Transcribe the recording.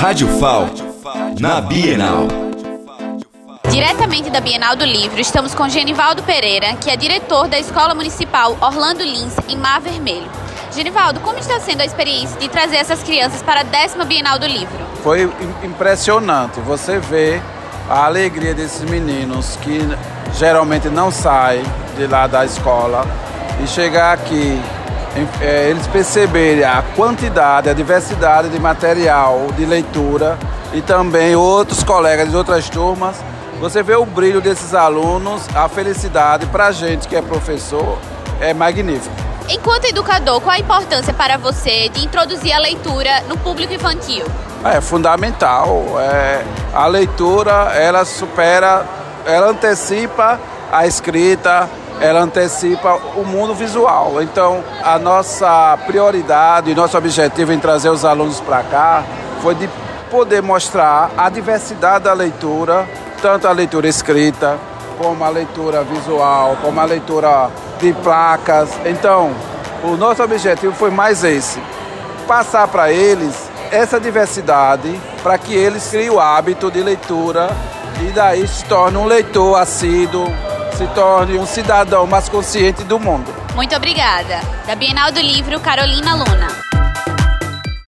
Rádio FAL, na Bienal. Diretamente da Bienal do Livro, estamos com Genivaldo Pereira, que é diretor da Escola Municipal Orlando Lins, em Mar Vermelho. Genivaldo, como está sendo a experiência de trazer essas crianças para a décima Bienal do Livro? Foi impressionante. Você vê a alegria desses meninos que geralmente não saem de lá da escola e chegar aqui eles perceberem a quantidade, a diversidade de material de leitura e também outros colegas de outras turmas. Você vê o brilho desses alunos, a felicidade para a gente que é professor é magnífico. Enquanto educador, qual a importância para você de introduzir a leitura no público infantil? É fundamental. É, a leitura ela supera, ela antecipa a escrita, ela antecipa o mundo visual. Então, a nossa prioridade, nosso objetivo em trazer os alunos para cá foi de poder mostrar a diversidade da leitura, tanto a leitura escrita, como a leitura visual, como a leitura de placas. Então, o nosso objetivo foi mais esse: passar para eles essa diversidade para que eles criem o hábito de leitura e daí se torne um leitor assíduo, se torne um cidadão mais consciente do mundo. Muito obrigada. Da Bienal do Livro, Carolina Luna.